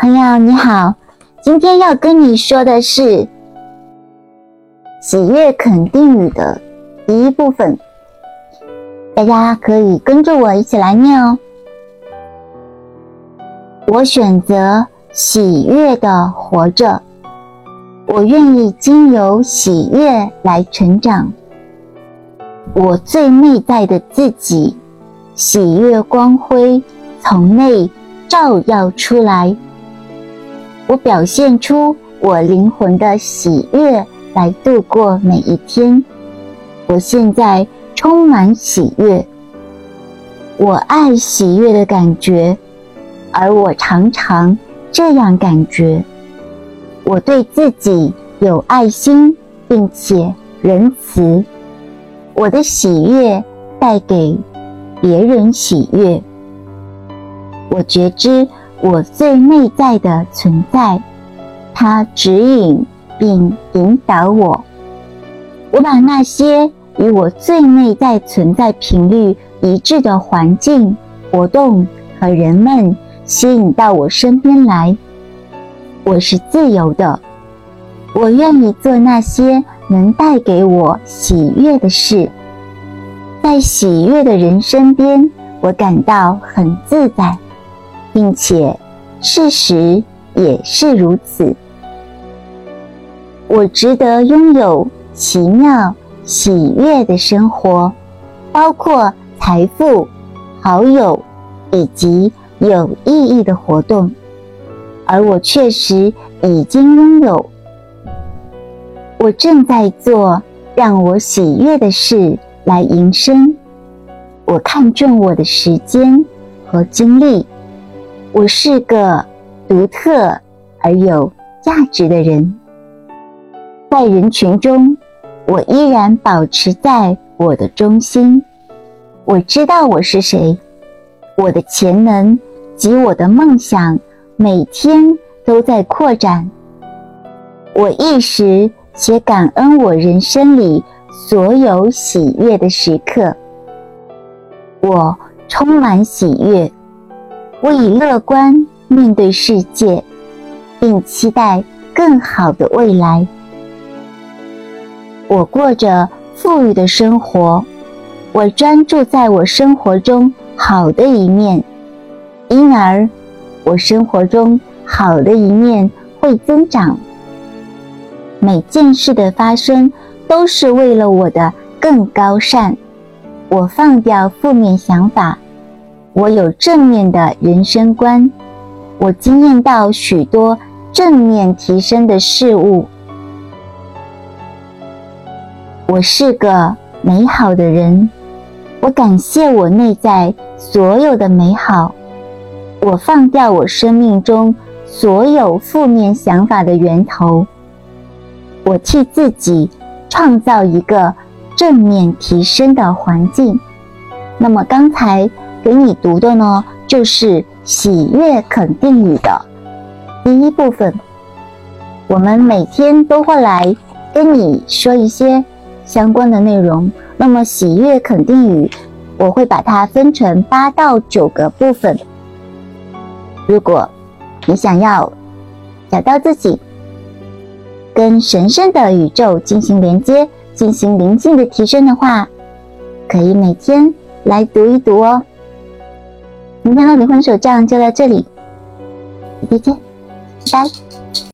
朋友你好，今天要跟你说的是喜悦肯定语的第一部分，大家可以跟着我一起来念哦。我选择喜悦的活着，我愿意经由喜悦来成长。我最内在的自己，喜悦光辉从内照耀出来。我表现出我灵魂的喜悦来度过每一天。我现在充满喜悦，我爱喜悦的感觉，而我常常这样感觉。我对自己有爱心，并且仁慈。我的喜悦带给别人喜悦。我觉知。我最内在的存在，它指引并引导我。我把那些与我最内在存在频率一致的环境、活动和人们吸引到我身边来。我是自由的，我愿意做那些能带给我喜悦的事。在喜悦的人身边，我感到很自在。并且，事实也是如此。我值得拥有奇妙、喜悦的生活，包括财富、好友以及有意义的活动，而我确实已经拥有。我正在做让我喜悦的事来营生。我看重我的时间和精力。我是个独特而有价值的人，在人群中，我依然保持在我的中心。我知道我是谁，我的潜能及我的梦想每天都在扩展。我意识且感恩我人生里所有喜悦的时刻。我充满喜悦。我以乐观面对世界，并期待更好的未来。我过着富裕的生活，我专注在我生活中好的一面，因而我生活中好的一面会增长。每件事的发生都是为了我的更高善。我放掉负面想法。我有正面的人生观，我经验到许多正面提升的事物。我是个美好的人，我感谢我内在所有的美好。我放掉我生命中所有负面想法的源头。我替自己创造一个正面提升的环境。那么刚才。给你读的呢，就是喜悦肯定语的第一部分。我们每天都会来跟你说一些相关的内容。那么喜悦肯定语，我会把它分成八到九个部分。如果你想要找到自己，跟神圣的宇宙进行连接，进行灵性的提升的话，可以每天来读一读哦。明天的离婚手账就到这里，再见，拜拜。